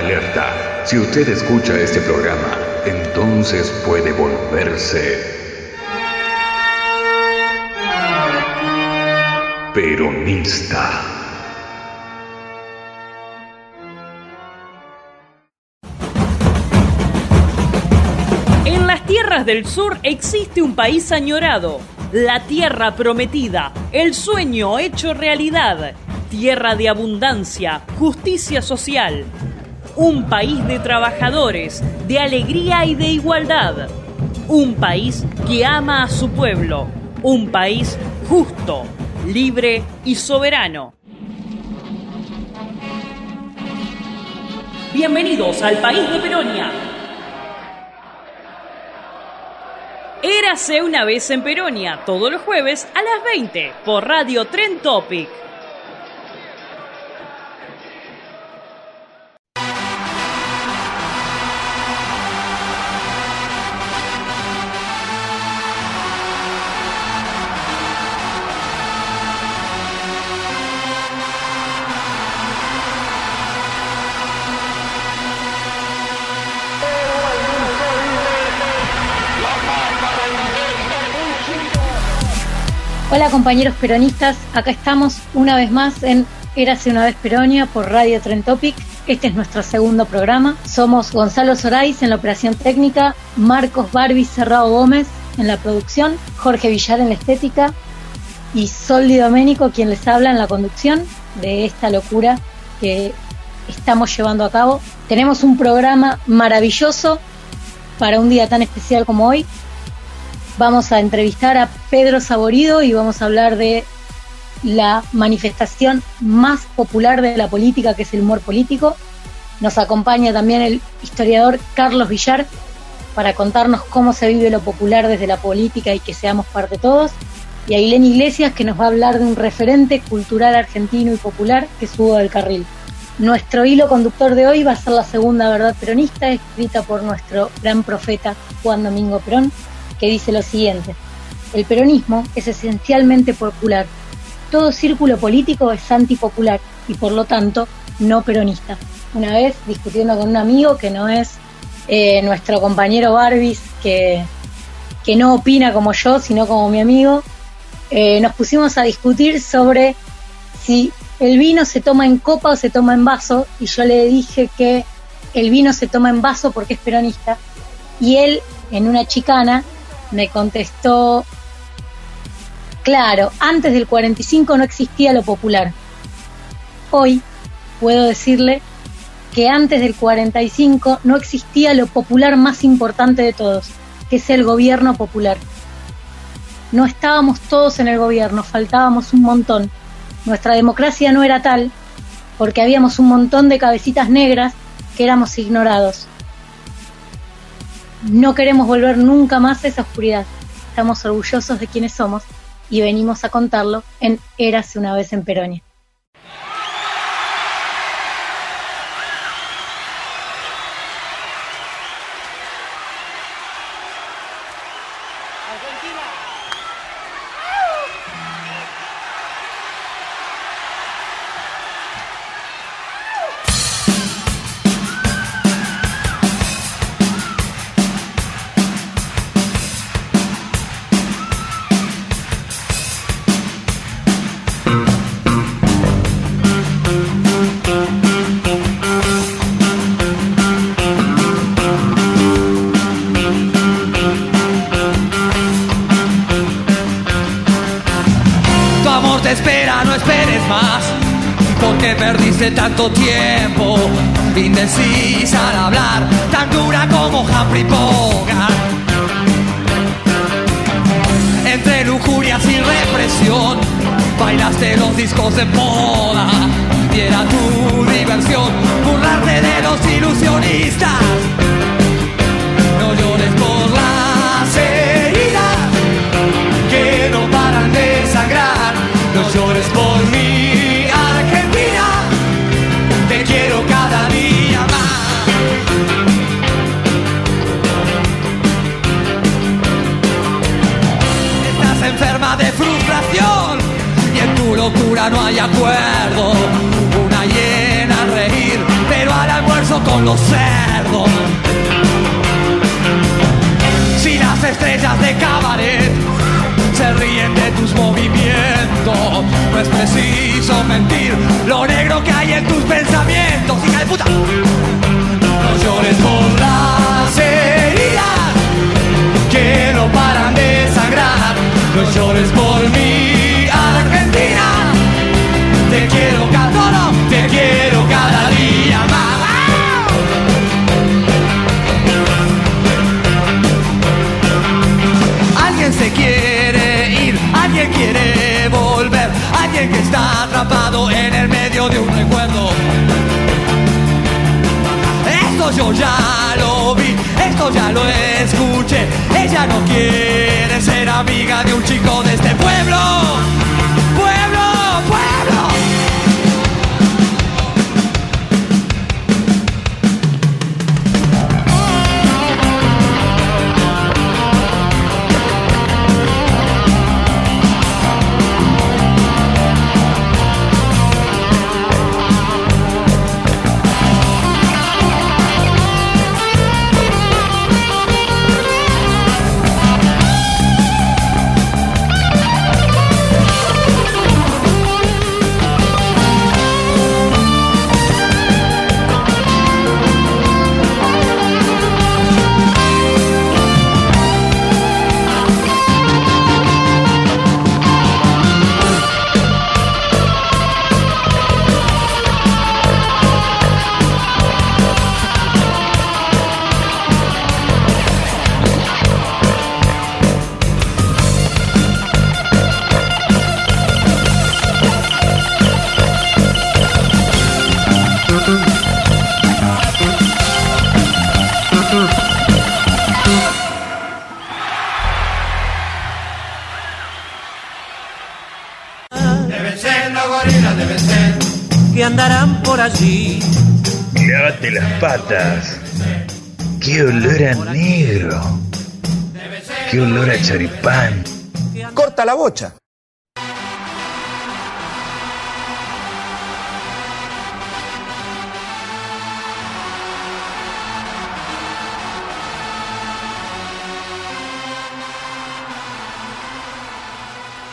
Alerta. Si usted escucha este programa, entonces puede volverse peronista. En las tierras del sur existe un país añorado, la tierra prometida, el sueño hecho realidad, tierra de abundancia, justicia social, un país de trabajadores, de alegría y de igualdad, un país que ama a su pueblo, un país justo, libre y soberano. Bienvenidos al país de Peronia. Érase una vez en Peronia, todos los jueves a las 20 por Radio Tren Topic. Compañeros peronistas, acá estamos una vez más en Érase una vez Peronia por Radio Tren Topic. Este es nuestro segundo programa. Somos Gonzalo Sorais en la operación técnica, Marcos Barbie Cerrado Gómez en la producción, Jorge Villar en la estética y Soldi Doménico quien les habla en la conducción de esta locura que estamos llevando a cabo. Tenemos un programa maravilloso para un día tan especial como hoy, vamos a entrevistar a Pedro Saborido y vamos a hablar de la manifestación más popular de la política, que es el humor político. Nos acompaña también el historiador Carlos Villar para contarnos cómo se vive lo popular desde la política y que seamos parte todos. Y a Ilén Iglesias, que nos va a hablar de un referente cultural argentino y popular, que es Hugo del Carril. Nuestro hilo conductor de hoy va a ser la segunda verdad peronista, escrita por nuestro gran profeta Juan Domingo Perón, que dice lo siguiente. El peronismo es esencialmente popular. Todo círculo político es antipopular y por lo tanto no peronista. Una vez discutiendo con un amigo que no es eh, nuestro compañero Barbis, que, que, no opina como yo, sino como mi amigo, eh, nos pusimos a discutir sobre si el vino se toma en copa o se toma en vaso y yo le dije que el vino se toma en vaso porque es peronista y él en una chicana me contestó, claro, antes del 45 no existía lo popular. Hoy puedo decirle que antes del 45 no existía lo popular más importante de todos, que es el gobierno popular. No estábamos todos en el gobierno, faltábamos un montón. Nuestra democracia no era tal porque habíamos un montón de cabecitas negras que éramos ignorados no queremos volver nunca más a esa oscuridad. Estamos orgullosos de quienes somos y venimos a contarlo en Érase una vez en Peronia. De moda, y era no hay acuerdo. Una llena a reír, pero al almuerzo con los cerdos. Si las estrellas de cabaret se ríen de tus movimientos, no es preciso mentir lo negro que hay en tus pensamientos, hija de puta. No llores por las heridas que no paran de sangrar, no llores por mi patas. Qué olor a negro. Qué olor a charipán. Corta la bocha.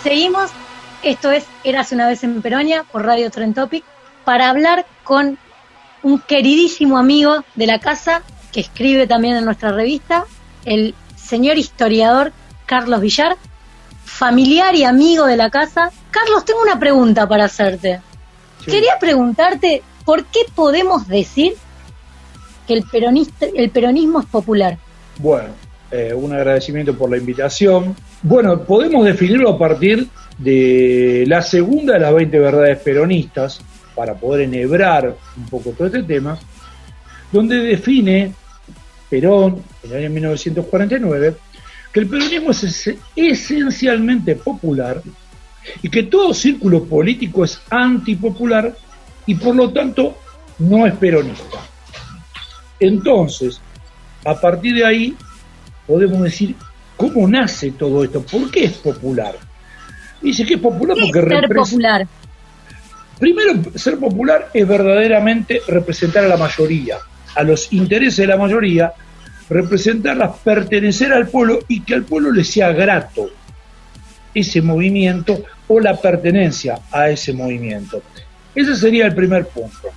Seguimos, esto es Eras una vez en Peronia por Radio Tren Topic, para hablar con un queridísimo amigo de la casa que escribe también en nuestra revista, el señor historiador Carlos Villar, familiar y amigo de la casa. Carlos, tengo una pregunta para hacerte. Quería preguntarte por qué podemos decir que el, peronista, el peronismo es popular. Bueno, eh, un agradecimiento por la invitación. Bueno, podemos definirlo a partir de la segunda de las 20 verdades peronistas, para poder enhebrar un poco todo este tema, donde define Perón, en el año 1949, que el peronismo es es- esencialmente popular y que todo círculo político es antipopular y por lo tanto no es peronista. Entonces, a partir de ahí, podemos decir cómo nace todo esto, por qué es popular. Dice que es popular ¿Qué es porque ser representa... popular? Primero, ser popular es verdaderamente representar a la mayoría, a los intereses de la mayoría, representarlas, pertenecer al pueblo y que al pueblo le sea grato ese movimiento o la pertenencia a ese movimiento. Ese sería el primer punto.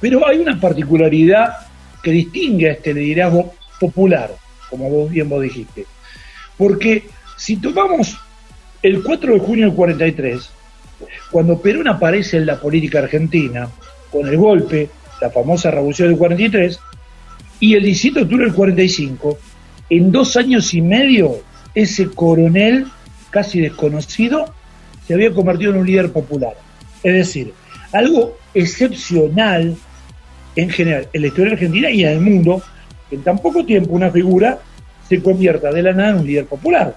Pero hay una particularidad que distingue a este liderazgo popular, como vos bien vos dijiste. Porque si tomamos el 4 de junio del 43, cuando Perón aparece en la política argentina, con el golpe, la famosa revolución del 43, y el 17 de octubre del 45, en dos años y medio, ese coronel casi desconocido se había convertido en un líder popular. Es decir, algo excepcional en general en la historia argentina y en el mundo, que en tan poco tiempo una figura se convierta de la nada en un líder popular.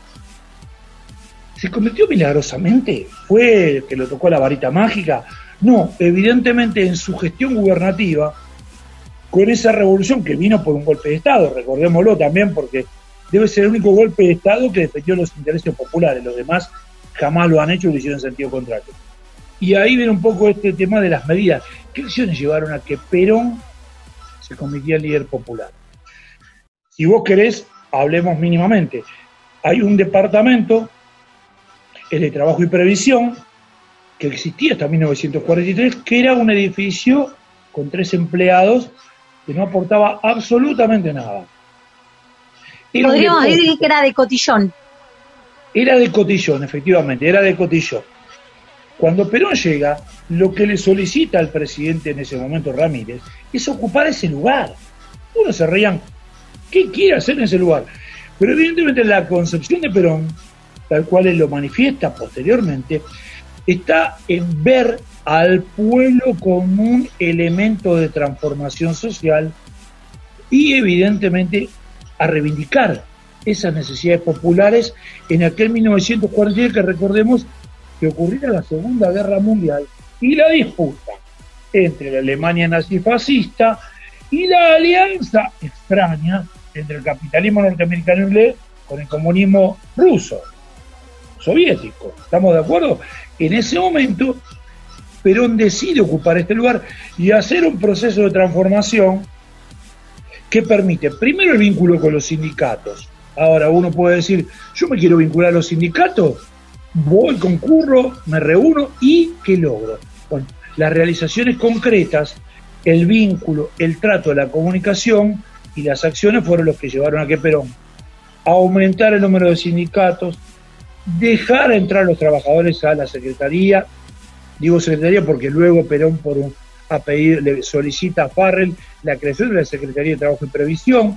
¿Se convirtió milagrosamente? ¿Fue que lo tocó la varita mágica? No, evidentemente en su gestión gubernativa, con esa revolución que vino por un golpe de Estado, recordémoslo también porque debe ser el único golpe de Estado que defendió los intereses populares, los demás jamás lo han hecho y lo hicieron en sentido contrario. Y ahí viene un poco este tema de las medidas. ¿Qué acciones llevaron a que Perón se convertía en líder popular. Si vos querés, hablemos mínimamente. Hay un departamento, el de Trabajo y Previsión, que existía hasta 1943, que era un edificio con tres empleados que no aportaba absolutamente nada. Podríamos decir que era de cotillón. Era de cotillón, efectivamente, era de cotillón. Cuando Perón llega, lo que le solicita al presidente en ese momento, Ramírez, es ocupar ese lugar. Uno se reían, ¿qué quiere hacer en ese lugar? Pero evidentemente la concepción de Perón, tal cual él lo manifiesta posteriormente, está en ver al pueblo como un elemento de transformación social y evidentemente a reivindicar esas necesidades populares en aquel 1943 que recordemos que ocurriera la Segunda Guerra Mundial y la disputa entre la Alemania nazifascista y la alianza extraña entre el capitalismo norteamericano con el comunismo ruso, soviético. ¿Estamos de acuerdo? En ese momento, Perón decide ocupar este lugar y hacer un proceso de transformación que permite primero el vínculo con los sindicatos. Ahora uno puede decir, yo me quiero vincular a los sindicatos, voy, concurro, me reúno y ¿qué logro? Bueno, las realizaciones concretas, el vínculo, el trato la comunicación y las acciones fueron los que llevaron a que Perón aumentar el número de sindicatos, dejar entrar los trabajadores a la Secretaría, digo Secretaría porque luego Perón por un, a pedir, le solicita a Farrell la creación de la Secretaría de Trabajo y Previsión,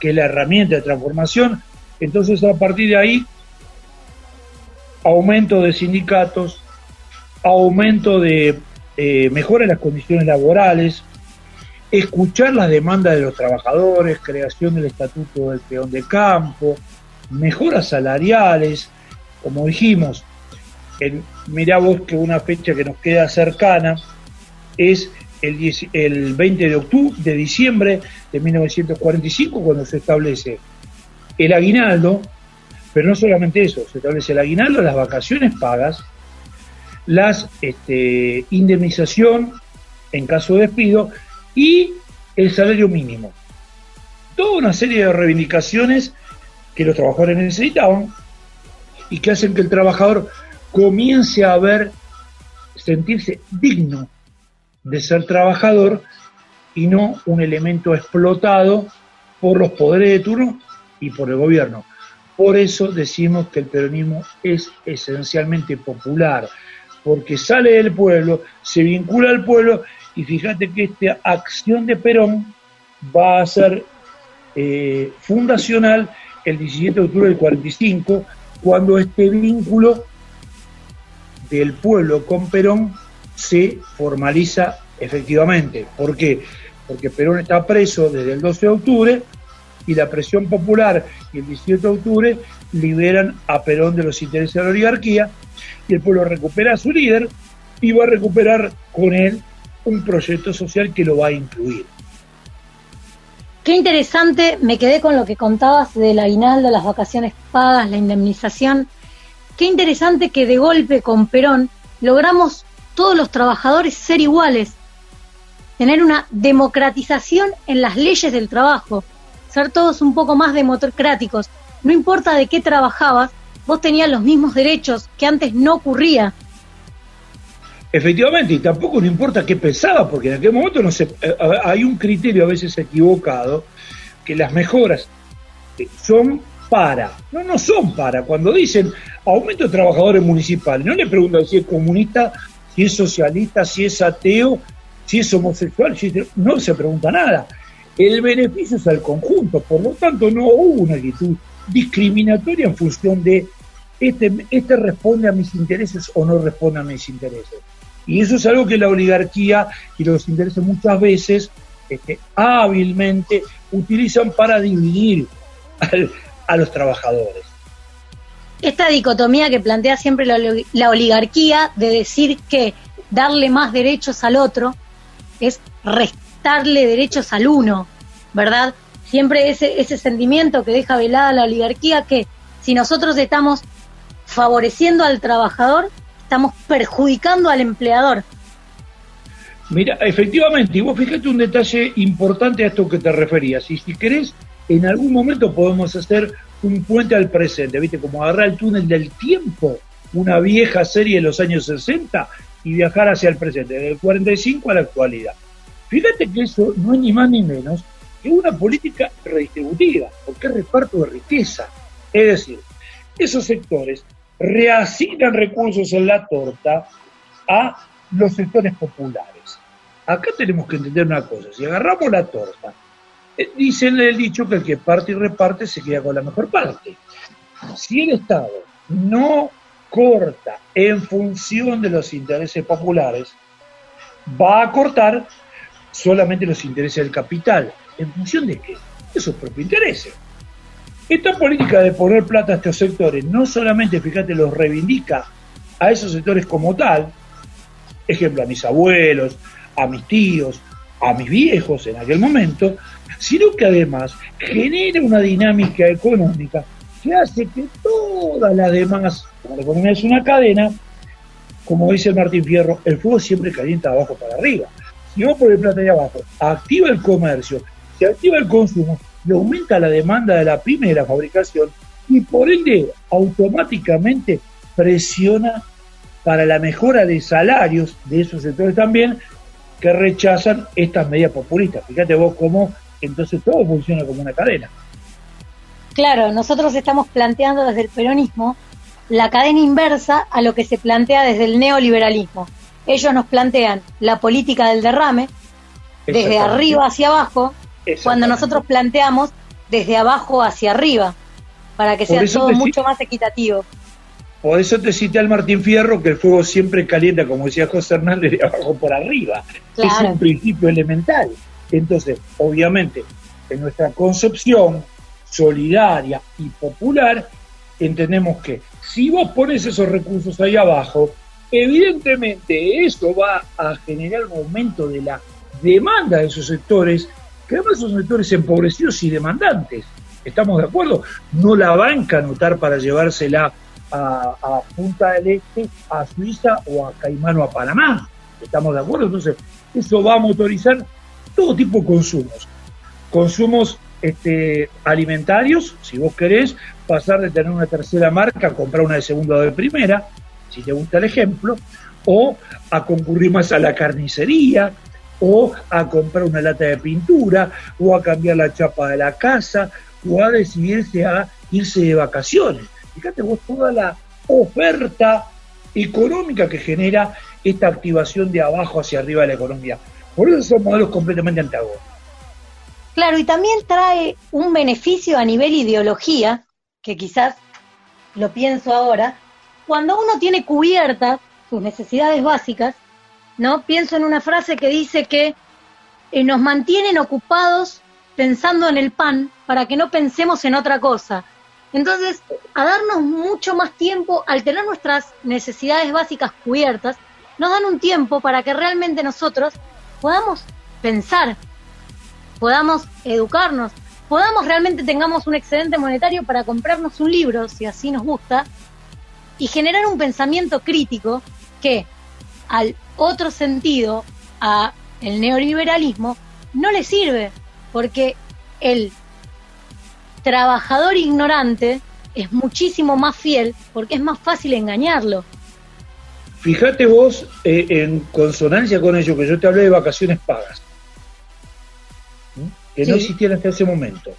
que es la herramienta de transformación, entonces a partir de ahí aumento de sindicatos, aumento de eh, mejora en las condiciones laborales, escuchar las demandas de los trabajadores, creación del estatuto del peón de campo, mejoras salariales, como dijimos, en, mirá vos que una fecha que nos queda cercana es el, el 20 de octubre, de diciembre de 1945, cuando se establece el aguinaldo, pero no solamente eso, se establece el aguinaldo, las vacaciones pagas, las este, indemnización en caso de despido y el salario mínimo. Toda una serie de reivindicaciones que los trabajadores necesitaban y que hacen que el trabajador comience a ver, sentirse digno de ser trabajador y no un elemento explotado por los poderes de turno y por el gobierno. Por eso decimos que el peronismo es esencialmente popular, porque sale del pueblo, se vincula al pueblo y fíjate que esta acción de Perón va a ser eh, fundacional el 17 de octubre del 45, cuando este vínculo del pueblo con Perón se formaliza efectivamente. ¿Por qué? Porque Perón está preso desde el 12 de octubre y la presión popular y el 17 de octubre liberan a Perón de los intereses de la oligarquía y el pueblo recupera a su líder y va a recuperar con él un proyecto social que lo va a incluir. Qué interesante, me quedé con lo que contabas del aguinaldo, las vacaciones pagas, la indemnización. Qué interesante que de golpe con Perón logramos todos los trabajadores ser iguales, tener una democratización en las leyes del trabajo, ser todos un poco más democráticos. No importa de qué trabajabas, vos tenías los mismos derechos que antes no ocurría. Efectivamente, y tampoco no importa qué pensaba, porque en aquel momento no se, eh, hay un criterio a veces equivocado, que las mejoras eh, son para, no, no son para. Cuando dicen aumento de trabajadores municipales, no le preguntan si es comunista, si es socialista, si es ateo, si es homosexual, no se pregunta nada el beneficio es al conjunto, por lo tanto no hubo una actitud discriminatoria en función de este, este responde a mis intereses o no responde a mis intereses. Y eso es algo que la oligarquía y los intereses muchas veces este, hábilmente utilizan para dividir a los trabajadores. Esta dicotomía que plantea siempre la, la oligarquía de decir que darle más derechos al otro es restar darle derechos al uno, ¿verdad? Siempre ese, ese sentimiento que deja velada la oligarquía que si nosotros estamos favoreciendo al trabajador, estamos perjudicando al empleador. Mira, efectivamente, y vos fíjate un detalle importante a esto que te referías. Y si querés, en algún momento podemos hacer un puente al presente, ¿viste? Como agarrar el túnel del tiempo, una vieja serie de los años 60 y viajar hacia el presente, del 45 a la actualidad. Fíjate que eso no es ni más ni menos que una política redistributiva, porque es reparto de riqueza. Es decir, esos sectores reasignan recursos en la torta a los sectores populares. Acá tenemos que entender una cosa, si agarramos la torta, eh, dice el dicho que el que parte y reparte se queda con la mejor parte. Si el Estado no corta en función de los intereses populares, va a cortar solamente los intereses del capital. ¿En función de qué? De sus propios intereses. Esta política de poner plata a estos sectores no solamente, fíjate, los reivindica a esos sectores como tal, ejemplo, a mis abuelos, a mis tíos, a mis viejos en aquel momento, sino que además genera una dinámica económica que hace que todas las demás, como la economía es una cadena, como dice Martín Fierro, el fuego siempre calienta de abajo para arriba. Si vos pones plata de abajo, activa el comercio, se activa el consumo y aumenta la demanda de la pyme de la fabricación y por ende automáticamente presiona para la mejora de salarios de esos sectores también que rechazan estas medidas populistas. Fíjate vos cómo entonces todo funciona como una cadena. Claro, nosotros estamos planteando desde el peronismo la cadena inversa a lo que se plantea desde el neoliberalismo. Ellos nos plantean la política del derrame desde arriba hacia abajo, cuando nosotros planteamos desde abajo hacia arriba, para que sea todo mucho más equitativo. Por eso te cité al Martín Fierro que el fuego siempre calienta, como decía José Hernández, de abajo por arriba. Es un principio elemental. Entonces, obviamente, en nuestra concepción solidaria y popular, entendemos que si vos pones esos recursos ahí abajo, evidentemente eso va a generar un aumento de la demanda de esos sectores, que además son sectores empobrecidos y demandantes. ¿Estamos de acuerdo? No la banca anotar para llevársela a, Punta del Este, a Suiza o a Caimán o a Panamá. ¿Estamos de acuerdo? Entonces, eso va a motorizar todo tipo de consumos. Consumos este, alimentarios, si vos querés, pasar de tener una tercera marca a comprar una de segunda o de primera, si te gusta el ejemplo, o a concurrir más a la carnicería, o a comprar una lata de pintura, o a cambiar la chapa de la casa, o a decidirse a irse de vacaciones. Fíjate vos toda la oferta económica que genera esta activación de abajo hacia arriba de la economía. Por eso son modelos completamente antagónicos. Claro, y también trae un beneficio a nivel ideología, que quizás lo pienso ahora, cuando uno tiene cubiertas sus necesidades básicas, ¿no? Pienso en una frase que dice que eh, nos mantienen ocupados pensando en el pan para que no pensemos en otra cosa. Entonces, a darnos mucho más tiempo, al tener nuestras necesidades básicas cubiertas, nos dan un tiempo para que realmente nosotros podamos pensar, podamos educarnos, podamos realmente tengamos un excedente monetario para comprarnos un libro, si así nos gusta, y generar un pensamiento crítico que al otro sentido, a el neoliberalismo, no le sirve, porque el trabajador ignorante es muchísimo más fiel porque es más fácil engañarlo. Fíjate vos eh, en consonancia con ello que yo te hablé de vacaciones pagas, que no existían hasta ese momento.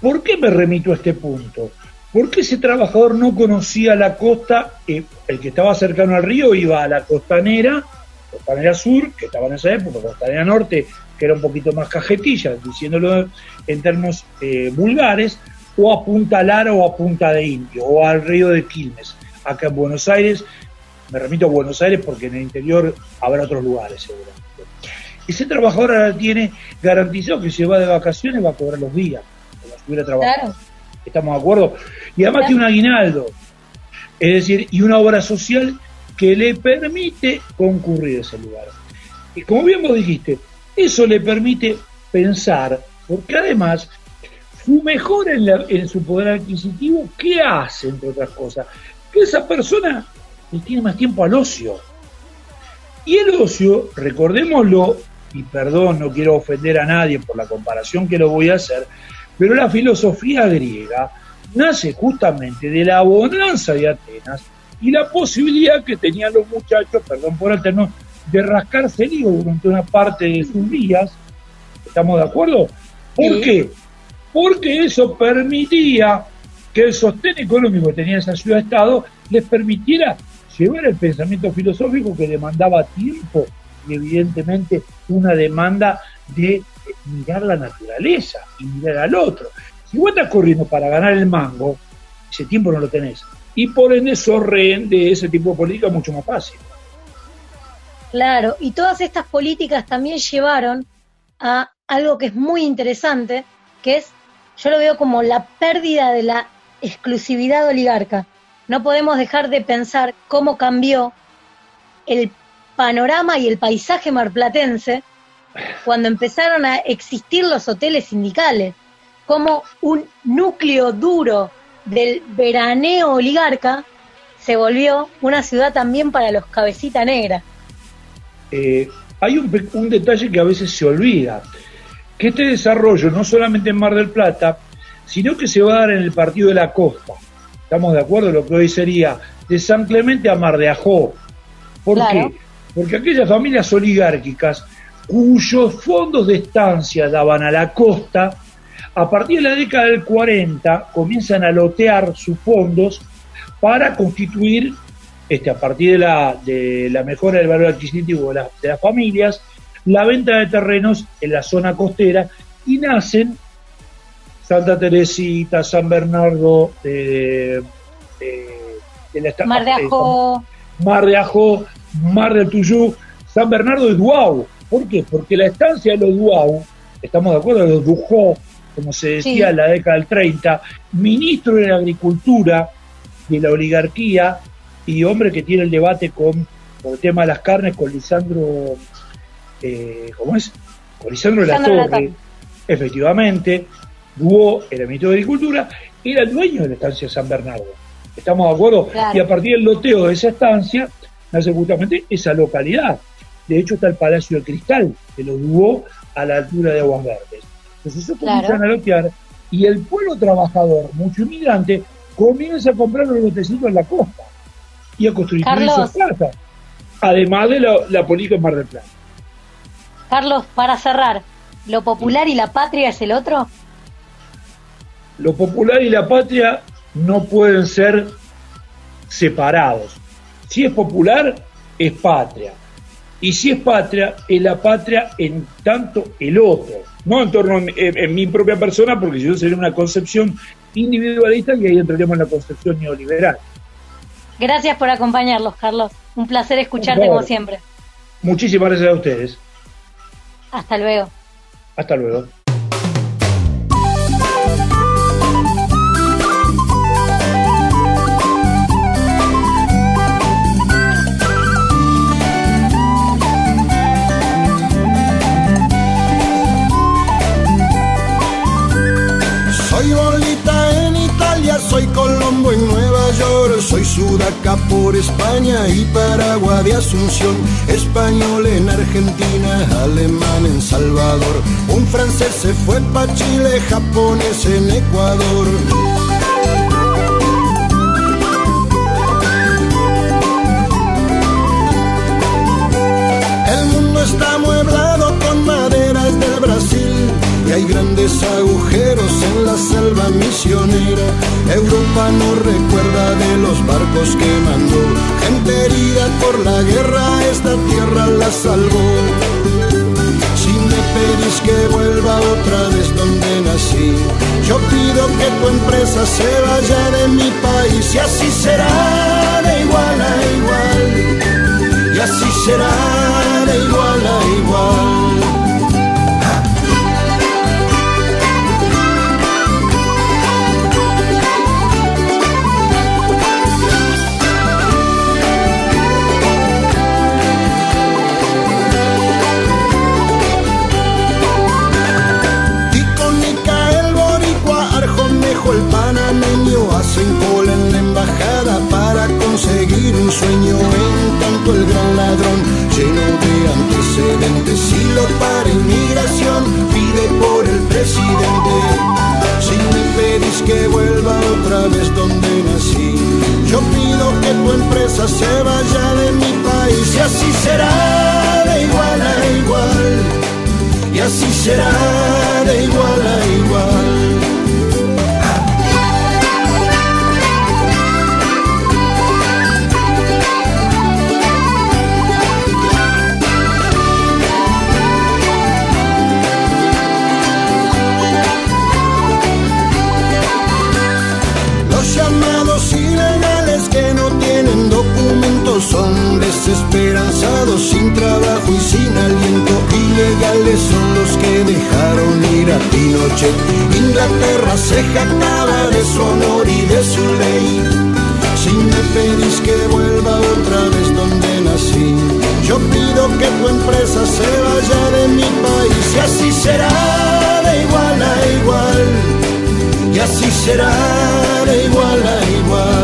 ¿Por qué me remito a este punto? Porque ese trabajador no conocía la costa, eh, el que estaba cercano al río iba a la costanera, costanera sur, que estaba en esa época, costanera norte, que era un poquito más cajetilla, diciéndolo en términos eh, vulgares, o a Punta Lara o a Punta de Indio, o al río de Quilmes. Acá en Buenos Aires, me remito a Buenos Aires porque en el interior habrá otros lugares seguramente. Ese trabajador ahora tiene garantizado que si va de vacaciones va a cobrar los días, como si hubiera trabajado. ¿Estamos de acuerdo? Y además tiene un aguinaldo, es decir, y una obra social que le permite concurrir a ese lugar. Y como bien vos dijiste, eso le permite pensar, porque además su mejor en, su poder adquisitivo, ¿qué hace, entre otras cosas? Que esa persona le tiene más tiempo al ocio. Y el ocio, recordémoslo, y perdón, no quiero ofender a nadie por la comparación que lo voy a hacer, pero la filosofía griega nace justamente de la bonanza de Atenas y la posibilidad que tenían los muchachos, perdón por el término, de rascarse el higo durante una parte de sus días. ¿Estamos de acuerdo? ¿Por qué? Porque eso permitía que el sostén económico que tenía esa ciudad-estado les permitiera llevar el pensamiento filosófico que demandaba tiempo y evidentemente una demanda de mirar la naturaleza y mirar al otro. Si vos estás corriendo para ganar el mango, ese tiempo no lo tenés. Y por ende sos rehén de ese tipo de política mucho más fácil. Claro, y todas estas políticas también llevaron a algo que es muy interesante, que es, yo lo veo como la pérdida de la exclusividad oligarca. No podemos dejar de pensar cómo cambió el panorama y el paisaje marplatense cuando empezaron a existir los hoteles sindicales, como un núcleo duro del veraneo oligarca se volvió una ciudad también para los cabecita negra. Eh, hay un, un, detalle que a veces se olvida, que este desarrollo no solamente en Mar del Plata, sino que se va a dar en el partido de la costa. ¿Estamos de acuerdo? Lo que hoy sería de San Clemente a Mar de Ajó. ¿Por qué? Porque aquellas familias oligárquicas cuyos fondos de estancia daban a la costa, a partir de la década del 40 comienzan a lotear sus fondos para constituir, este, a partir de la, de la mejora del valor adquisitivo de, de las familias, la venta de terrenos en la zona costera y nacen Santa Teresita, San Bernardo, de, de, la Mar de Ajó, Mar de Ajó, Mar del Tuyú, San Bernardo de Duau. ¿Por qué? Porque la estancia de los Duau, estamos de acuerdo, los Dujó, como se decía en la década del 30, ministro de la Agricultura, de la oligarquía, y hombre que tiene el debate con, el tema de las carnes con Lisandro, eh, ¿cómo es? Con Lisandro de la Torre, efectivamente, Duó era ministro de Agricultura, era el dueño de la estancia San Bernardo. ¿Estamos de acuerdo? Y a partir del loteo de esa estancia, nace justamente esa localidad. De hecho, está el Palacio del Cristal, que lo Duó a la altura de Aguas Verdes. Entonces, eso comienzan a lotear y el pueblo trabajador, mucho inmigrante, comienza a comprar los lotecitos en la costa y a construir sus casas. Además de la, la política en Mar del Plata. Carlos, para cerrar, ¿lo popular y la patria es el otro? Lo popular y la patria no pueden ser separados. Si es popular, es patria. Y si es patria, es la patria en tanto el otro. No en torno en, mi propia persona, porque si no sería una concepción individualista y ahí entraríamos en la concepción neoliberal. Gracias por acompañarlos, Carlos. Un placer escucharte como siempre. Muchísimas gracias a ustedes. Hasta luego. Hasta luego. Asunción, español en Argentina, alemán en Salvador, un francés se fue para Chile, japonés en Ecuador. El mundo está mueblado con maderas del Brasil y hay grandes agujeros selva misionera. Europa no recuerda de los barcos que mandó, gente herida por la guerra, esta tierra la salvó. Si me pedís que vuelva otra vez donde nací, yo pido que tu empresa se vaya de mi país y así será de igual a igual. Y así será de igual a igual. Hacen cola en la embajada para conseguir un sueño en ladrón, lleno de antecedentes. Si lo para inmigración, pide por el presidente. Si me pedís que vuelva otra vez donde nací, yo pido que tu empresa se vaya de mi país y así será de igual a igual. Y así será de igual a igual. Son desesperanzados, sin trabajo y sin aliento. Ilegales son los que dejaron ir a Pinochet. Inglaterra se jactaba de su honor y de su ley. Si me pedís que vuelva otra vez donde nací, yo pido que tu empresa se vaya de mi país y así será de igual a igual. Y así será de igual a igual.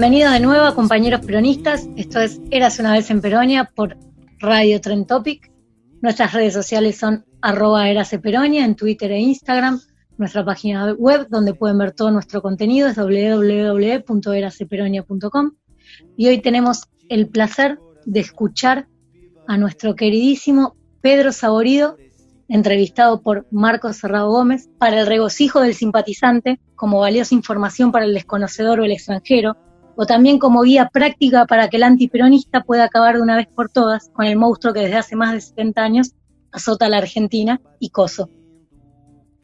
Bienvenidos de nuevo, compañeros peronistas. Esto es Eras una vez en Peronia por Radio Trend Topic. Nuestras redes sociales son arroba en Twitter e Instagram. Nuestra página web donde pueden ver todo nuestro contenido es www.eraceperonia.com. Y hoy tenemos el placer de escuchar a nuestro queridísimo Pedro Saborido, entrevistado por Marcos Cerrado Gómez, para el regocijo del simpatizante, como valiosa información para el desconocedor o el extranjero, o también como guía práctica para que el antiperonista pueda acabar de una vez por todas con el monstruo que desde hace más de 70 años azota a la Argentina y Coso.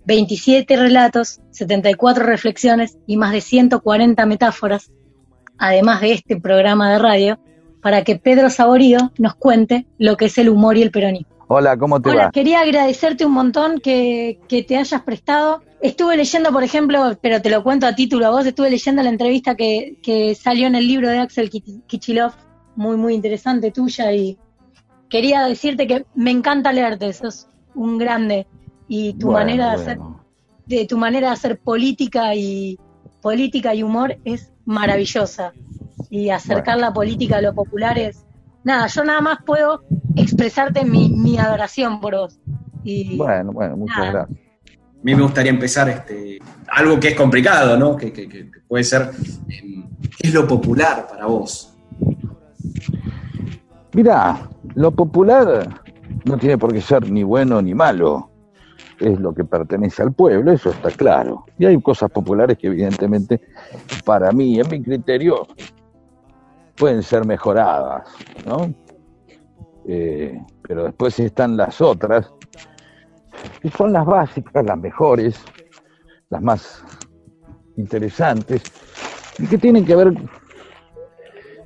27 relatos, 74 reflexiones y más de 140 metáforas, además de este programa de radio, para que Pedro Saborido nos cuente lo que es el humor y el peronismo. Hola, ¿cómo te Hola, quería agradecerte un montón que, te hayas prestado. Estuve leyendo, por ejemplo, pero te lo cuento a título a vos, estuve leyendo la entrevista que, que salió en el libro de Axel Kichilov, muy, muy interesante tuya, y quería decirte que me encanta leerte, sos un grande, y tu manera de hacer, de tu manera de hacer política y política y humor es maravillosa. Y acercar la política a lo popular es nada, yo nada más puedo expresarte mi, mi adoración por vos. Y, bueno, bueno, muchas gracias. Mí me gustaría empezar este, algo que es complicado, ¿no? Que, que, puede ser, em, ¿qué es lo popular para vos? Mira, lo popular no tiene por qué ser ni bueno ni malo. Es lo que pertenece al pueblo, eso está claro. Y hay cosas populares que evidentemente, para mí, en mi criterio, pueden ser mejoradas, ¿no? Eh, pero después están las otras, que son las básicas, las mejores, las más interesantes, y que tienen que ver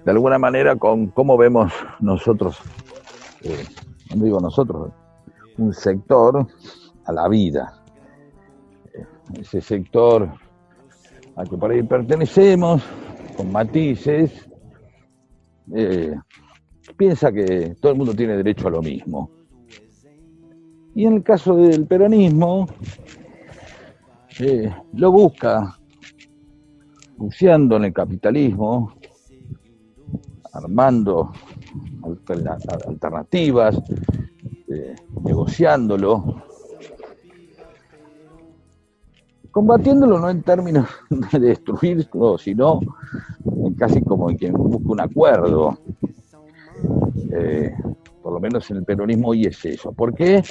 de alguna manera con cómo vemos nosotros, eh, digo nosotros, un sector a la vida. Ese sector al que por ahí pertenecemos, con matices, eh, piensa que todo el mundo tiene derecho a lo mismo. Y en el caso del peronismo, eh, lo busca buceando en el capitalismo, armando alternativas, eh, negociándolo, combatiéndolo no en términos de destruirlo, sino casi como quien busca un acuerdo. Eh, por lo menos en el peronismo hoy es eso. ¿Por qué?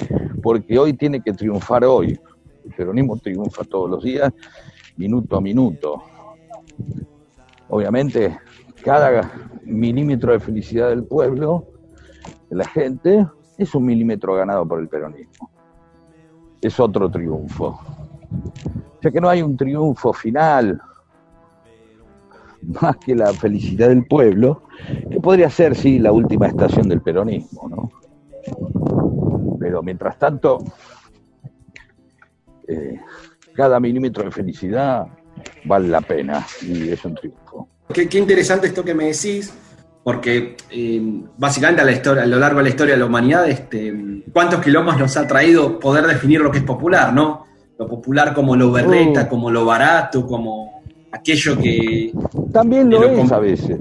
Porque hoy tiene que triunfar hoy. El peronismo triunfa todos los días, minuto a minuto. Obviamente, cada milímetro de felicidad del pueblo, de la gente, es un milímetro ganado por el peronismo. Es otro triunfo. O sea que no hay un triunfo final, más que la felicidad del pueblo, que podría ser, sí, la última estación del peronismo, ¿no? Pero mientras tanto, eh, cada milímetro de felicidad vale la pena y es un triunfo. Qué, interesante esto que me decís, porque eh, básicamente a, la historia, a lo largo de la historia de la humanidad, este, cuántos kilómetros nos ha traído poder definir lo que es popular, ¿no? Lo popular como lo berreta, oh. como lo barato, como aquello que... También lo, es a veces.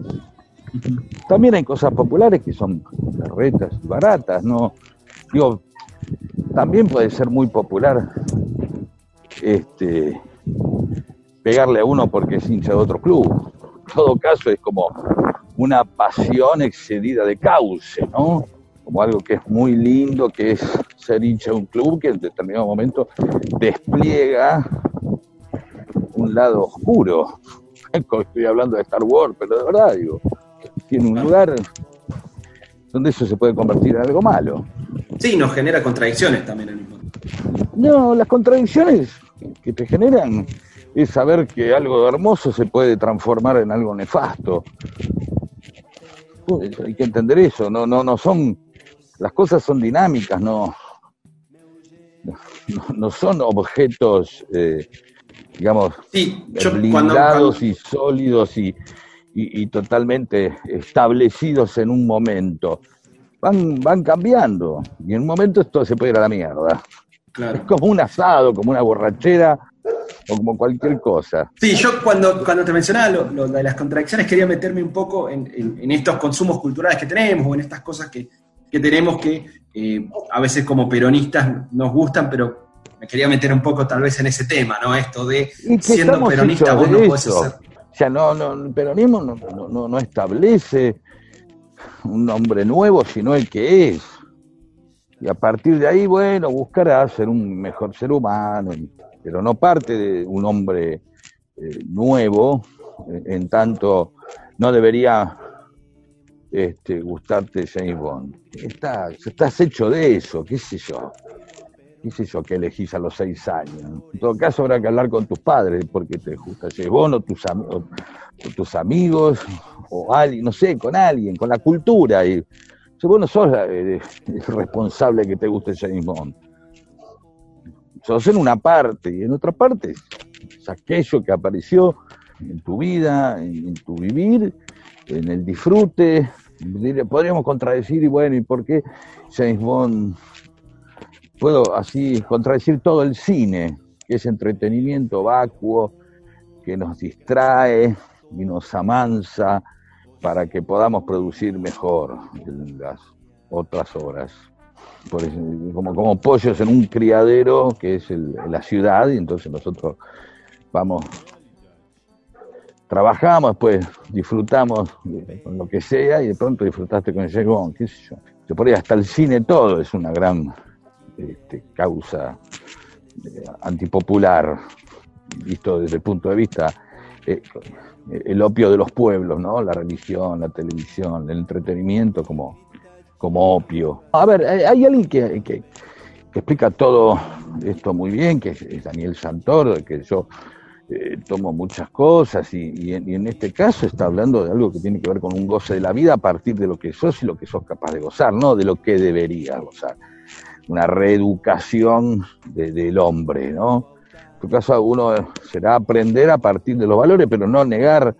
También hay cosas populares que son berretas y baratas, ¿no? Digo, también puede ser muy popular este, pegarle a uno porque es hincha de otro club. En todo caso es como una pasión excedida de cauce, ¿no? Como algo que es muy lindo, que es ser hincha de un club que en determinado momento despliega un lado oscuro. Estoy hablando de Star Wars, pero de verdad digo, tiene un lugar donde eso se puede convertir en algo malo. Sí, nos genera contradicciones también. En No, las contradicciones que te generan es saber que algo hermoso se puede transformar en algo nefasto. Hay que entender eso, no, no, no son, las cosas son dinámicas, no, no, son objetos, eh, digamos, blindados y sólidos y, y, totalmente establecidos en un momento. Van, van cambiando y en un momento esto se puede ir a la mierda. Es como un asado, como una borrachera o como cualquier cosa. Sí, yo cuando, cuando te mencionaba lo, de las contradicciones quería meterme un poco en, estos consumos culturales que tenemos o en estas cosas que, tenemos que eh, a veces como peronistas nos gustan, pero me quería meter un poco tal vez en ese tema, ¿no? Esto de siendo peronista vos no podés hacer. O sea, no, no, el peronismo no, no, no establece un nombre nuevo, sino el que es. Y a partir de ahí, bueno, buscará ser un mejor ser humano, pero no parte de un hombre eh, nuevo, en tanto no debería este, gustarte James Bond. estás hecho de eso, qué sé yo qué sé yo, que elegís a los seis años. En todo caso habrá que hablar con tus padres, porque te gusta vos o tus, o tus amigos, o alguien, no sé, con alguien, con la cultura. Y, vos no sos eh, el responsable que te guste James Bond. Sos en una parte, y en otra parte es aquello que apareció en tu vida, en tu vivir, en el disfrute. Podríamos contradecir, y bueno, ¿y por qué James Bond puedo así contradecir todo el cine, que es entretenimiento vacuo, que nos distrae y nos amansa para que podamos producir mejor las otras obras. como, como pollos en un criadero que es la ciudad, y entonces nosotros vamos, trabajamos, pues disfrutamos con lo que sea, y de pronto disfrutaste con el James qué sé yo. Se podría hasta el cine todo es una gran este, causa eh, antipopular, visto desde el punto de vista eh, el opio de los pueblos, ¿no? La religión, la televisión, el entretenimiento como, como opio. A ver, hay alguien que, que, explica todo esto muy bien, que es, Daniel Santor, que yo eh, tomo muchas cosas y, en, y, en, este caso está hablando de algo que tiene que ver con un goce de la vida a partir de lo que sos y lo que sos capaz de gozar, no de lo que deberías gozar una reeducación del hombre, ¿no? En tu caso uno será aprender a partir de los valores, pero no negar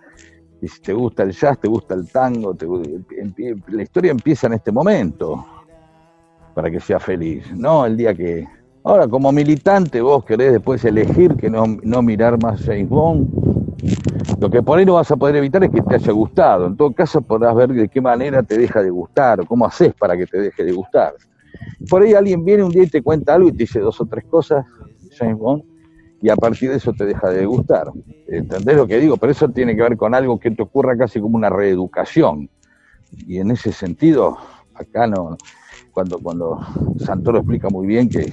si te gusta el jazz, te gusta el tango, la historia empieza en este momento para que sea feliz, no el día que... Ahora, como militante, vos querés después elegir que no, no mirar más James Bond. Lo que por ahí no vas a poder evitar es que te haya gustado. En todo caso, podrás ver de qué manera te deja de gustar o cómo haces para que te deje de gustar. Por ahí alguien viene un día y te cuenta algo y te dice dos o tres cosas, James Bond, y a partir de eso te deja de gustar. ¿Entendés lo que digo? Pero eso tiene que ver con algo que te ocurra casi como una reeducación. Y en ese sentido acá no, cuando, cuando Santoro explica muy bien que,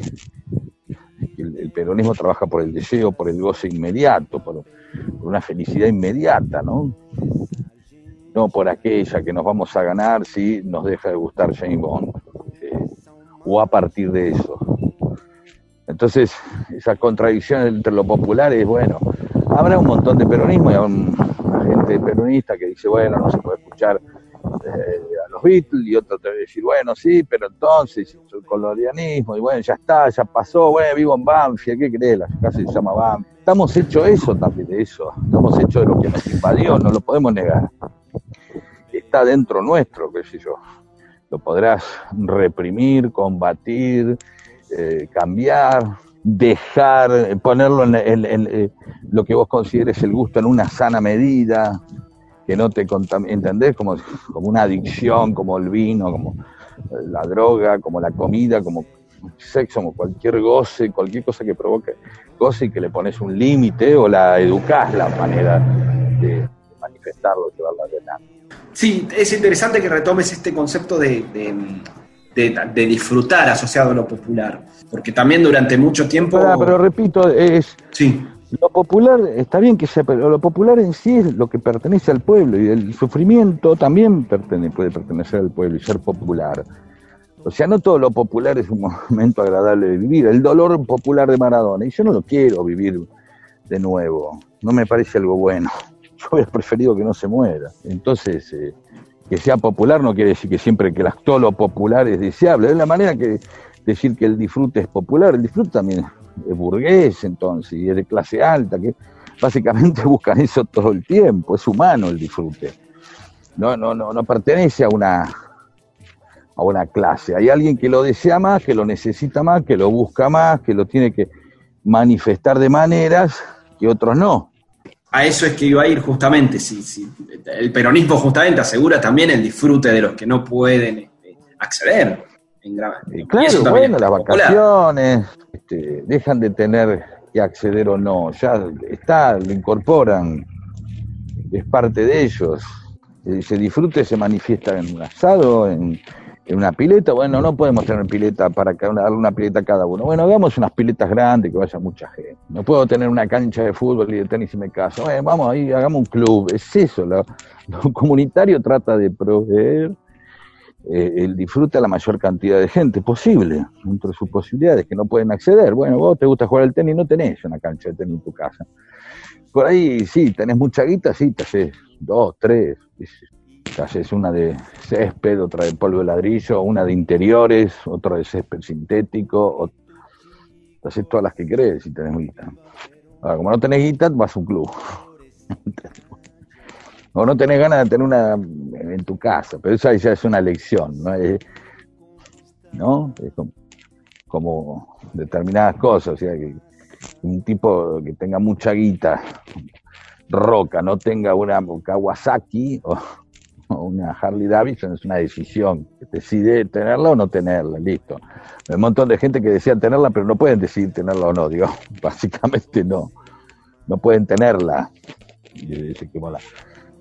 el, peronismo trabaja por el deseo, por el goce inmediato, por, una felicidad inmediata, ¿no? No por aquella que nos vamos a ganar si nos deja de gustar James Bond, o a partir de eso. Entonces, esa contradicción entre lo popular es, bueno, habrá un montón de peronismo y habrá una gente peronista que dice, bueno, no se puede escuchar eh, a los Beatles y otro te va a decir, bueno, sí, pero entonces el colonialismo, y bueno, ya está, ya pasó, bueno, vivo en Banfield, ¿qué crees? La casa se llama Banfield. Estamos hechos eso también, de eso, estamos hechos de lo que nos invadió, no lo podemos negar. Está dentro nuestro, qué sé yo. Lo podrás reprimir, combatir, eh, cambiar, dejar, ponerlo en, eh, lo que vos consideres el gusto en una sana medida, que no te ¿entendés? Como, como una adicción, como el vino, como la droga, como la comida, como sexo, como cualquier goce, cualquier cosa que provoque goce y que le pones un límite o la educás la manera de, manifestarlo, llevarlo adelante. Sí, es interesante que retomes este concepto de, de, disfrutar asociado a lo popular, porque también durante mucho tiempo... pero repito, es... Sí lo popular, está bien que sea, pero lo popular en sí es lo que pertenece al pueblo y el sufrimiento también puede pertenecer al pueblo y ser popular. O sea, no todo lo popular es un momento agradable de vivir. El dolor popular de Maradona, y yo no lo quiero vivir de nuevo, no me parece algo bueno. Yo hubiera preferido que no se muera. Entonces, eh, que sea popular no quiere decir que siempre que todo lo popular es deseable. De la manera que decir que el disfrute es popular, el disfrute también es burgués entonces, y es de clase alta, que básicamente buscan eso todo el tiempo, es humano el disfrute. No, no, no, no pertenece a una, a una clase. Hay alguien que lo desea más, que lo necesita más, que lo busca más, que lo tiene que manifestar de maneras que otros no. A eso es que iba a ir justamente, si, si el peronismo justamente asegura también el disfrute de los que no pueden este, acceder. En claro, bueno, las vacaciones, este, dejan de tener que acceder o no, ya está, lo incorporan, es parte de ellos. Se disfrute se manifiesta en un asado, en, una pileta. Bueno, no podemos tener pileta para darle una pileta a cada uno. Bueno, hagamos unas piletas grandes que vaya mucha gente. No puedo tener una cancha de fútbol y de tenis y me caso. vamos ahí, hagamos un club. Es eso, lo comunitario trata de proveer eh, el disfrute a la mayor cantidad de gente posible, entre sus posibilidades, que no pueden acceder. Bueno, vos te gusta jugar al tenis, no tenés una cancha de tenis en tu casa. Por ahí sí, tenés mucha guita, sí, te haces dos, tres, te haces una de césped, otra de polvo de ladrillo, una de interiores, otra de césped sintético, haces todas las que querés si tenés guita. Ahora, como no tenés guita, vas a un club. o no tenés ganas de tener una en tu casa, pero esa ya es una lección, ¿no? Es, ¿no? como, determinadas cosas, o sea, que un tipo que tenga mucha guita, roca, no tenga una Kawasaki o, una Harley Davidson, es una decisión, decide tenerla o no tenerla, listo. Hay un montón de gente que decía tenerla, pero no pueden decidir tenerla o no, digo, básicamente no, no pueden tenerla.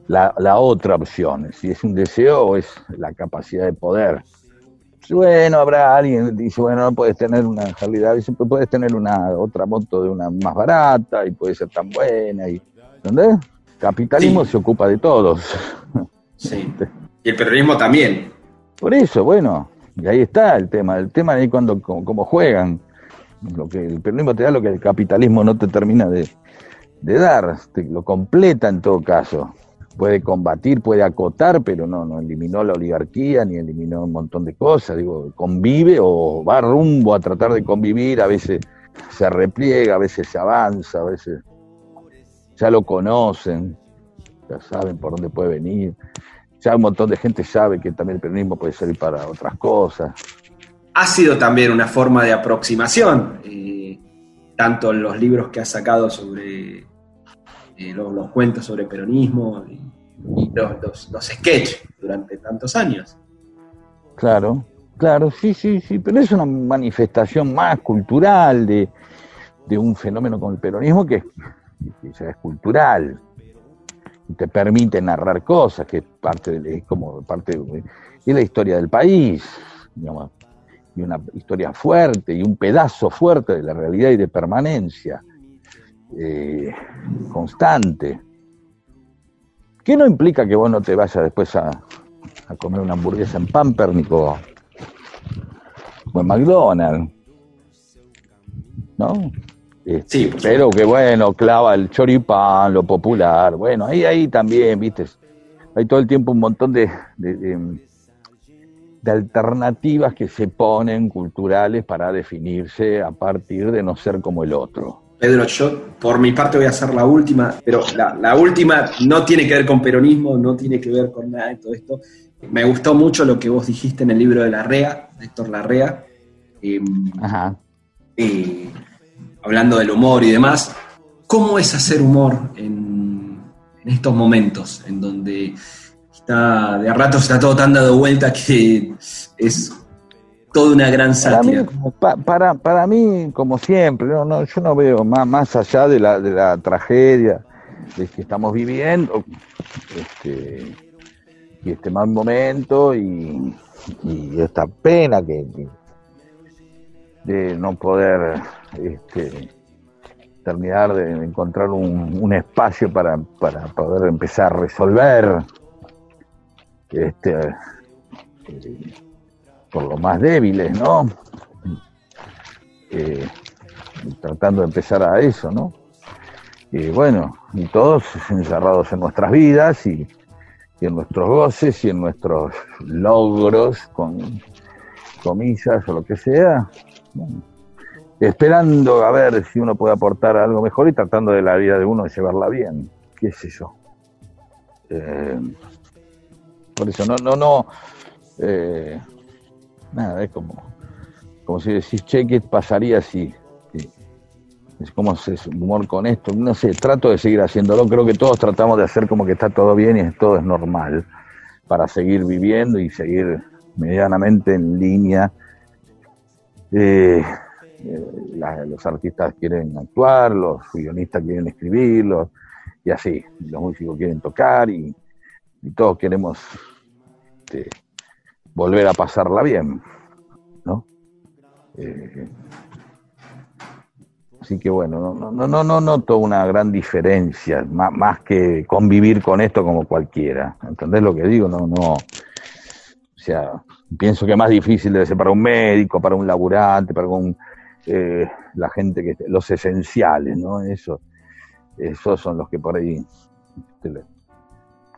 La, la, otra opción, si es un deseo o es la capacidad de poder. Bueno, habrá alguien que dice, bueno, no puedes tener una Harley Davidson, puedes tener una otra moto de una más barata y puede ser tan buena. Y, ¿Entendés? Capitalismo se ocupa de todos. Sí. Y el peronismo también. Por eso, bueno, y ahí está el tema. El tema es cuando cómo juegan. Lo que el peronismo te da lo que el capitalismo no te termina de, de dar, te lo completa en todo caso puede combatir, puede acotar, pero no, no eliminó la oligarquía ni eliminó un montón de cosas. Digo, convive o va rumbo a tratar de convivir, a veces se repliega, a veces se avanza, a veces ya lo conocen, ya saben por dónde puede venir. Ya un montón de gente sabe que también el peronismo puede servir para otras cosas. Ha sido también una forma de aproximación, eh, tanto en los libros que ha sacado sobre eh, los, cuentos sobre peronismo y, los, los, sketches durante tantos años. Claro, claro, sí, sí, sí, pero es una manifestación más cultural de, un fenómeno como el peronismo que, ya es cultural. Te permite narrar cosas, que es parte de, como parte de, la historia del país, y una historia fuerte y un pedazo fuerte de la realidad y de permanencia eh, constante. Que no implica que vos no te vayas después a, comer una hamburguesa en Pampernico o en McDonald's. ¿No? Este, sí, pero que bueno, clava el choripán, lo popular. Bueno, ahí, ahí también, viste, hay todo el tiempo un montón de, de, alternativas que se ponen culturales para definirse a partir de no ser como el otro. Pedro, yo por mi parte voy a hacer la última, pero la, última no tiene que ver con peronismo, no tiene que ver con nada de todo esto. Me gustó mucho lo que vos dijiste en el libro de Larrea, Héctor Larrea. Eh, Ajá. Eh, hablando del humor y demás, ¿cómo es hacer humor en, estos momentos en donde está de a rato está todo tan dado vuelta que es toda una gran sátira? Para mí, para, mí como siempre, no, yo no veo más, más allá de la, de la tragedia de que estamos viviendo, este, y este mal momento y, esta pena que de no poder este, terminar de encontrar un, espacio para, poder empezar a resolver este, eh, por los más débiles, ¿no? Eh, tratando de empezar a eso, ¿no? Y bueno, y todos encerrados en nuestras vidas y en nuestros goces y en nuestros logros, con comillas o lo que sea, esperando a ver si uno puede aportar algo mejor y tratando de la vida de uno de llevarla bien, qué sé yo. Eh, por eso, no, no, no, eh, nada, es como, como si decís, che, ¿qué pasaría si, es como haces humor con esto? No sé, trato de seguir haciéndolo, creo que todos tratamos de hacer como que está todo bien y todo es normal, para seguir viviendo y seguir medianamente en línea eh, eh, los artistas quieren actuar, los guionistas quieren escribirlos, y así, los músicos quieren tocar y, todos queremos este, volver a pasarla bien, ¿no? Eh, así que bueno, no, no, no, no noto una gran diferencia, más, más, que convivir con esto como cualquiera. ¿Entendés lo que digo? No, no. O sea, pienso que más difícil debe ser para un médico, para un laburante, para un, eh, la gente que los esenciales, ¿no? Eso, esos son los que por ahí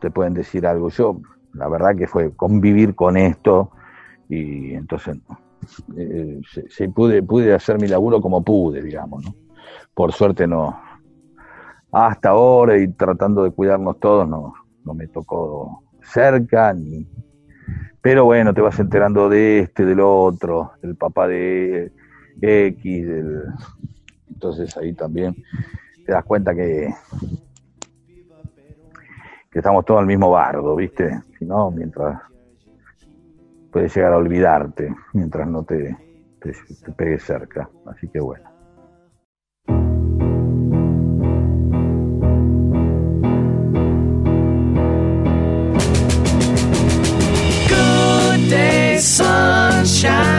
te, pueden decir algo. Yo, la verdad que fue convivir con esto y entonces eh, se, pude, pude hacer mi laburo como pude, digamos, ¿no? Por suerte no, hasta ahora y tratando de cuidarnos todos no, no me tocó cerca ni, pero bueno, te vas enterando de este, del otro, del papá de X, entonces ahí también te das cuenta que, que estamos todos al mismo bardo, ¿viste? Si no, mientras puedes llegar a olvidarte, mientras no te, te, te pegues cerca. Así que bueno. sunshine.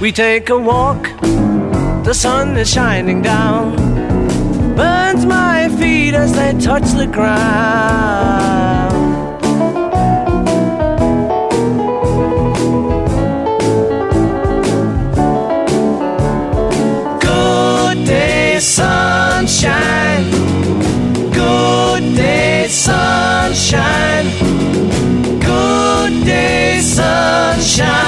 We take a walk, the sun is shining down. Burns my feet as they touch the ground. Good day, sunshine. Good day, sunshine. Good day, sunshine.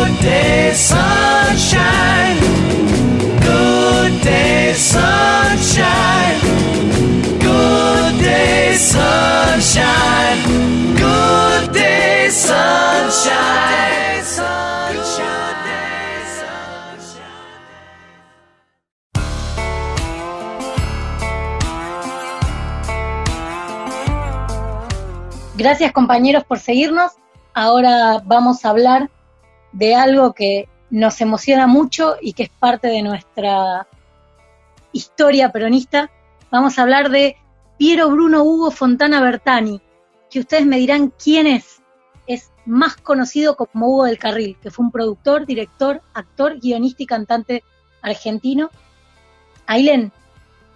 Good day, sunshine. Good day, sunshine. Good day, sunshine. Good day, sunshine. Gracias compañeros por seguirnos. Ahora vamos a hablar de algo que nos emociona mucho y que es parte de nuestra historia peronista. Vamos a hablar de Piero Bruno Hugo Fontana Bertani, que ustedes me dirán quién es. Es más conocido como Hugo del Carril, que fue un productor, director, actor, guionista y cantante argentino. Ailén,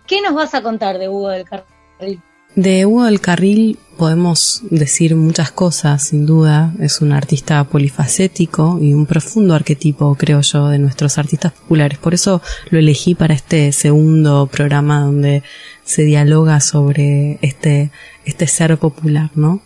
¿qué nos vas a contar de Hugo del Carril? De Hugo del Carril podemos decir muchas cosas, sin duda. Es un artista polifacético y un profundo arquetipo, creo yo, de nuestros artistas populares. Por eso lo elegí para este segundo programa donde se dialoga sobre este, este ser popular, ¿no?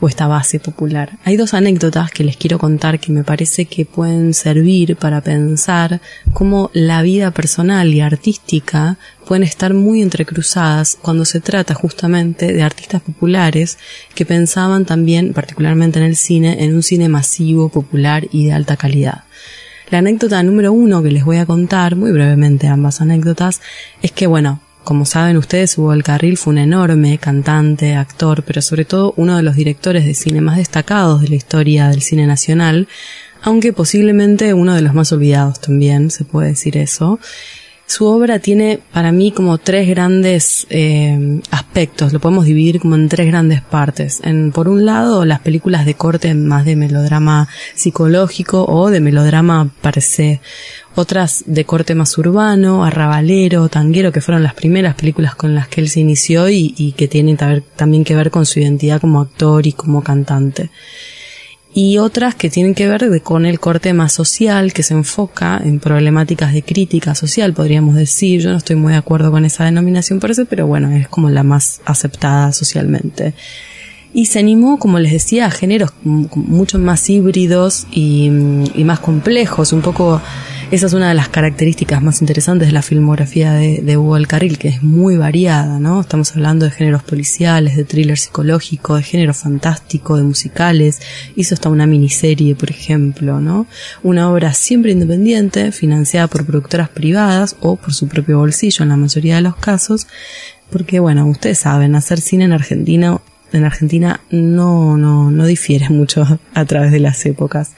O esta base popular. Hay dos anécdotas que les quiero contar que me parece que pueden servir para pensar cómo la vida personal y artística pueden estar muy entrecruzadas cuando se trata justamente de artistas populares que pensaban también, particularmente en el cine, en un cine masivo, popular y de alta calidad. La anécdota número uno que les voy a contar, muy brevemente ambas anécdotas, es que bueno, como saben ustedes, Hugo del fue un enorme cantante, actor, pero sobre todo uno de los directores de cine más destacados de la historia del cine nacional, aunque posiblemente uno de los más olvidados también, se puede decir eso. Su obra tiene para mí como tres grandes eh, aspectos, lo podemos dividir como en tres grandes partes. En, por un lado, las películas de corte más de melodrama psicológico o de melodrama per se. Otras de corte más urbano, arrabalero, tanguero, que fueron las primeras películas con las que él se inició y, y que tienen también que ver con su identidad como actor y como cantante y otras que tienen que ver de, con el corte más social, que se enfoca en problemáticas de crítica social, podríamos decir. Yo no estoy muy de acuerdo con esa denominación por eso, pero bueno, es como la más aceptada socialmente. Y se animó, como les decía, a géneros mucho más híbridos y, y más complejos, un poco esa es una de las características más interesantes de la filmografía de, de Hugo del Carril, que es muy variada, ¿no? Estamos hablando de géneros policiales, de thriller psicológico, de género fantástico, de musicales. Hizo hasta una miniserie, por ejemplo, ¿no? Una obra siempre independiente, financiada por productoras privadas o por su propio bolsillo en la mayoría de los casos, porque bueno, ustedes saben, hacer cine en Argentina en Argentina no, no, no difiere mucho a través de las épocas.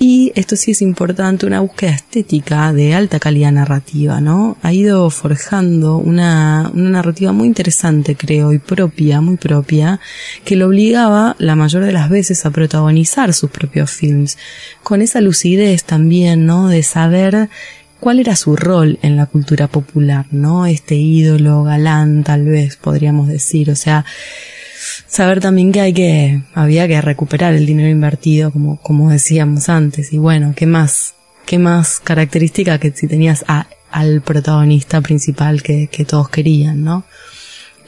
Y esto sí es importante, una búsqueda estética de alta calidad narrativa, ¿no? Ha ido forjando una, una narrativa muy interesante, creo, y propia, muy propia, que lo obligaba la mayor de las veces a protagonizar sus propios films, con esa lucidez también, ¿no? De saber cuál era su rol en la cultura popular, ¿no? Este ídolo galán, tal vez podríamos decir, o sea, saber también que hay que, había que recuperar el dinero invertido, como, como decíamos antes. Y bueno, ¿qué más? ¿Qué más característica que si tenías a, al protagonista principal que, que todos querían, ¿no?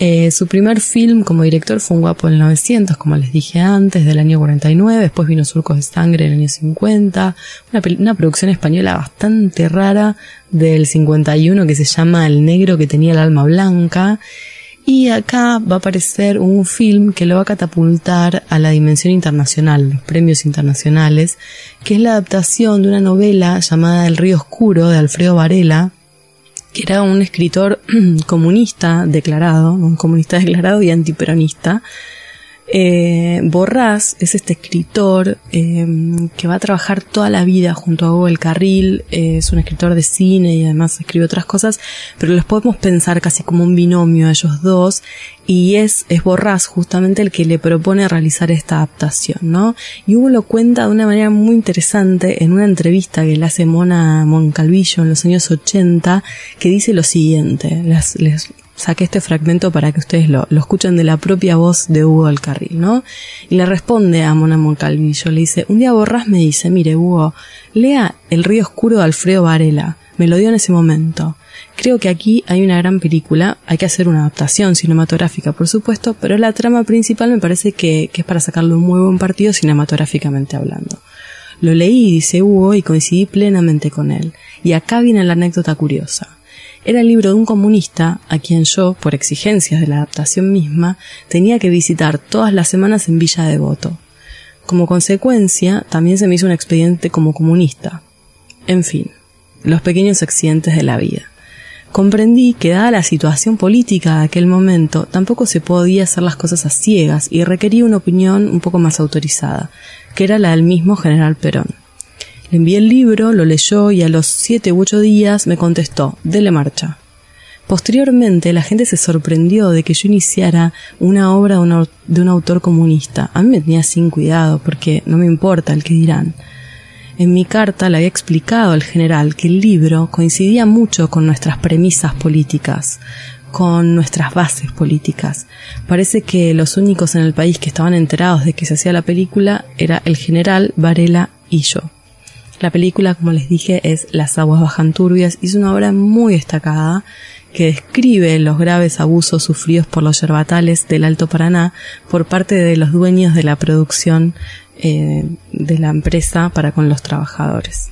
Eh, su primer film como director fue Un guapo del 900, como les dije antes, del año 49. Después vino Surcos de Sangre del año 50. Una, una producción española bastante rara del 51 que se llama El negro que tenía el alma blanca. Y acá va a aparecer un film que lo va a catapultar a la dimensión internacional, los premios internacionales, que es la adaptación de una novela llamada El río oscuro de Alfredo Varela, que era un escritor comunista declarado, un comunista declarado y antiperonista, Eh, Borrás es este escritor eh, que va a trabajar toda la vida junto a Hugo El Carril, eh, es un escritor de cine y además escribe otras cosas, pero los podemos pensar casi como un binomio a ellos dos y es, es Borrás justamente el que le propone realizar esta adaptación, ¿no? Y Hugo lo cuenta de una manera muy interesante en una entrevista que le hace Mona Moncalvillo en los años 80, que dice lo siguiente, les saqué este fragmento para que ustedes lo, lo escuchen de la propia voz de Hugo del Carril, ¿no? Y le responde a Mona Moncalvillo, le dice, un día Borrás me dice, mire Hugo, lea El río oscuro de Alfredo Varela, me lo dio en ese momento. Creo que aquí hay una gran película, hay que hacer una adaptación cinematográfica, por supuesto, pero la trama principal me parece que, que es para sacarle un muy buen partido cinematográficamente hablando. Lo leí, dice Hugo, y coincidí plenamente con él. Y acá viene la anécdota curiosa. Era el libro de un comunista a quien yo, por exigencias de la adaptación misma, tenía que visitar todas las semanas en Villa Devoto. Como consecuencia, también se me hizo un expediente como comunista. En fin, los pequeños accidentes de la vida. Comprendí que dada la situación política de aquel momento, tampoco se podía hacer las cosas a ciegas y requería una opinión un poco más autorizada, que era la del mismo general Perón. Le envié el libro, lo leyó y a los siete u ocho días me contestó, dele marcha. Posteriormente, la gente se sorprendió de que yo iniciara una obra de un, autor comunista. A mí me tenía sin cuidado, porque no me importa el que dirán. En mi carta le había explicado al general que el libro coincidía mucho con nuestras premisas políticas, con nuestras bases políticas. Parece que los únicos en el país que estaban enterados de que se hacía la película era el general Varela y yo. La película, como les dije, es Las aguas bajan turbias y es una obra muy destacada que describe los graves abusos sufridos por los yerbatales del Alto Paraná por parte de los dueños de la producción eh, de la empresa para con los trabajadores.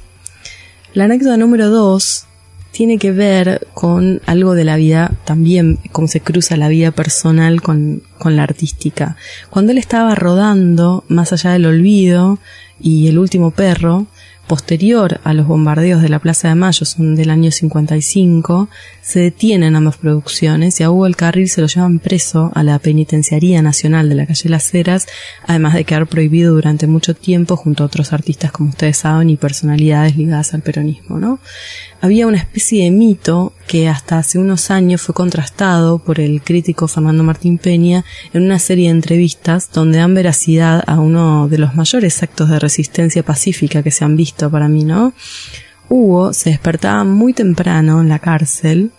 La anécdota número dos tiene que ver con algo de la vida, también cómo se cruza la vida personal con, con la artística. Cuando él estaba rodando Más allá del olvido y El último perro, posterior a los bombardeos de la Plaza de Mayo, son del año 55, se detienen ambas producciones y a Hugo el Carril se lo llevan preso a la Penitenciaría Nacional de la calle Las Heras, además de quedar prohibido durante mucho tiempo junto a otros artistas, como ustedes saben, y personalidades ligadas al peronismo, ¿no? Había una especie de mito que hasta hace unos años fue contrastado por el crítico Fernando Martín Peña en una serie de entrevistas donde dan veracidad a uno de los mayores actos de resistencia pacífica que se han visto para mí, ¿no? Hugo se despertaba muy temprano en la cárcel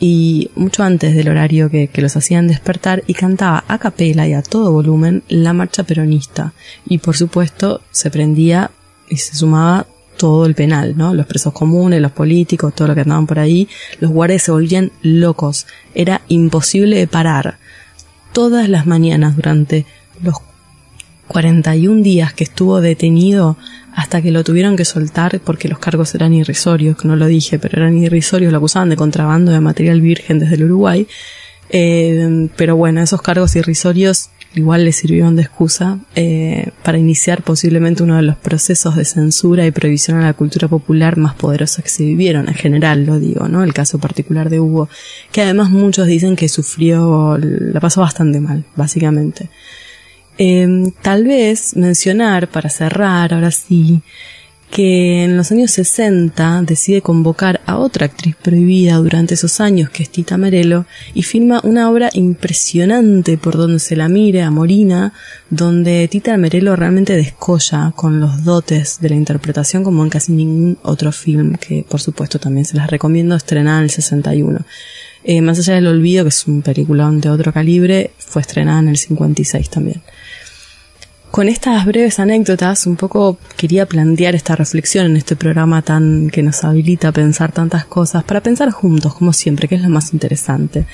y mucho antes del horario que, que, los hacían despertar y cantaba a capela y a todo volumen la marcha peronista y por supuesto se prendía y se sumaba todo el penal, ¿no? Los presos comunes, los políticos, todo lo que andaban por ahí, los guardias se volvían locos. Era imposible de parar. Todas las mañanas durante los 41 días que estuvo detenido hasta que lo tuvieron que soltar porque los cargos eran irrisorios, que no lo dije, pero eran irrisorios, lo acusaban de contrabando de material virgen desde el Uruguay. Eh, pero bueno, esos cargos irrisorios igual le sirvieron de excusa eh, para iniciar posiblemente uno de los procesos de censura y prohibición a la cultura popular más poderosos que se vivieron, en general lo digo, ¿no? El caso particular de Hugo, que además muchos dicen que sufrió, la pasó bastante mal, básicamente. Eh, tal vez mencionar, para cerrar, ahora sí, que en los años 60 decide convocar a otra actriz prohibida durante esos años, que es Tita Merelo, y filma una obra impresionante por donde se la mire a Morina, donde Tita Merelo realmente descolla con los dotes de la interpretación como en casi ningún otro film, que por supuesto también se las recomiendo estrenar en el 61. Eh, más allá del olvido, que es un peliculón de otro calibre, fue estrenada en el 56 también. Con estas breves anécdotas, un poco quería plantear esta reflexión en este programa tan que nos habilita a pensar tantas cosas, para pensar juntos, como siempre, que es lo más interesante.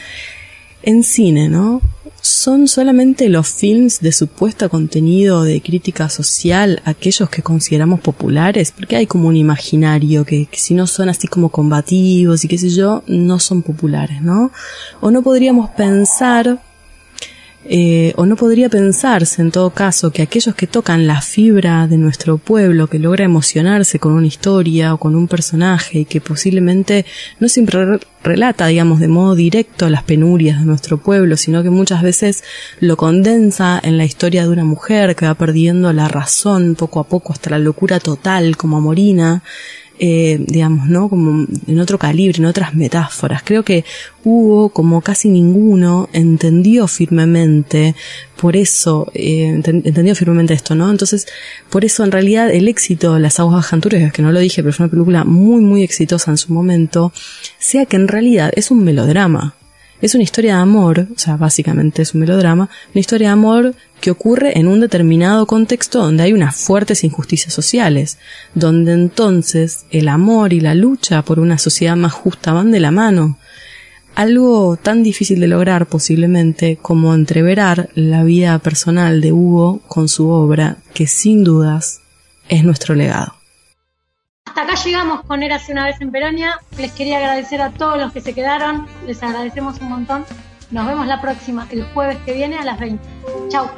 En cine, ¿no? ¿Son solamente los films de supuesto contenido de crítica social aquellos que consideramos populares? Porque hay como un imaginario que, si no son así como combativos y qué sé yo, no son populares, ¿no? O no podríamos pensar Eh, o no podría pensarse en todo caso que aquellos que tocan la fibra de nuestro pueblo, que logra emocionarse con una historia o con un personaje y que posiblemente no siempre relata, digamos, de modo directo las penurias de nuestro pueblo, sino que muchas veces lo condensa en la historia de una mujer que va perdiendo la razón poco a poco hasta la locura total como Morina, eh, digamos, ¿no? Como en otro calibre, en otras metáforas. Creo que Hugo, como casi ninguno, entendió firmemente, por eso, eh, entendió firmemente esto, ¿no? Entonces, por eso en realidad el éxito de Las Aguas Janturias, que no lo dije, pero es una película muy, muy exitosa en su momento, sea que en realidad es un melodrama. Es una historia de amor, o sea, básicamente es un melodrama, una historia de amor que ocurre en un determinado contexto donde hay unas fuertes injusticias sociales, donde entonces el amor y la lucha por una sociedad más justa van de la mano. Algo tan difícil de lograr posiblemente como entreverar la vida personal de Hugo con su obra, que sin dudas es nuestro legado. Hasta acá llegamos con Érase una vez en Peronia. Les quería agradecer a todos los que se quedaron. Les agradecemos un montón. Nos vemos la próxima, el jueves que viene a las 20. Chau.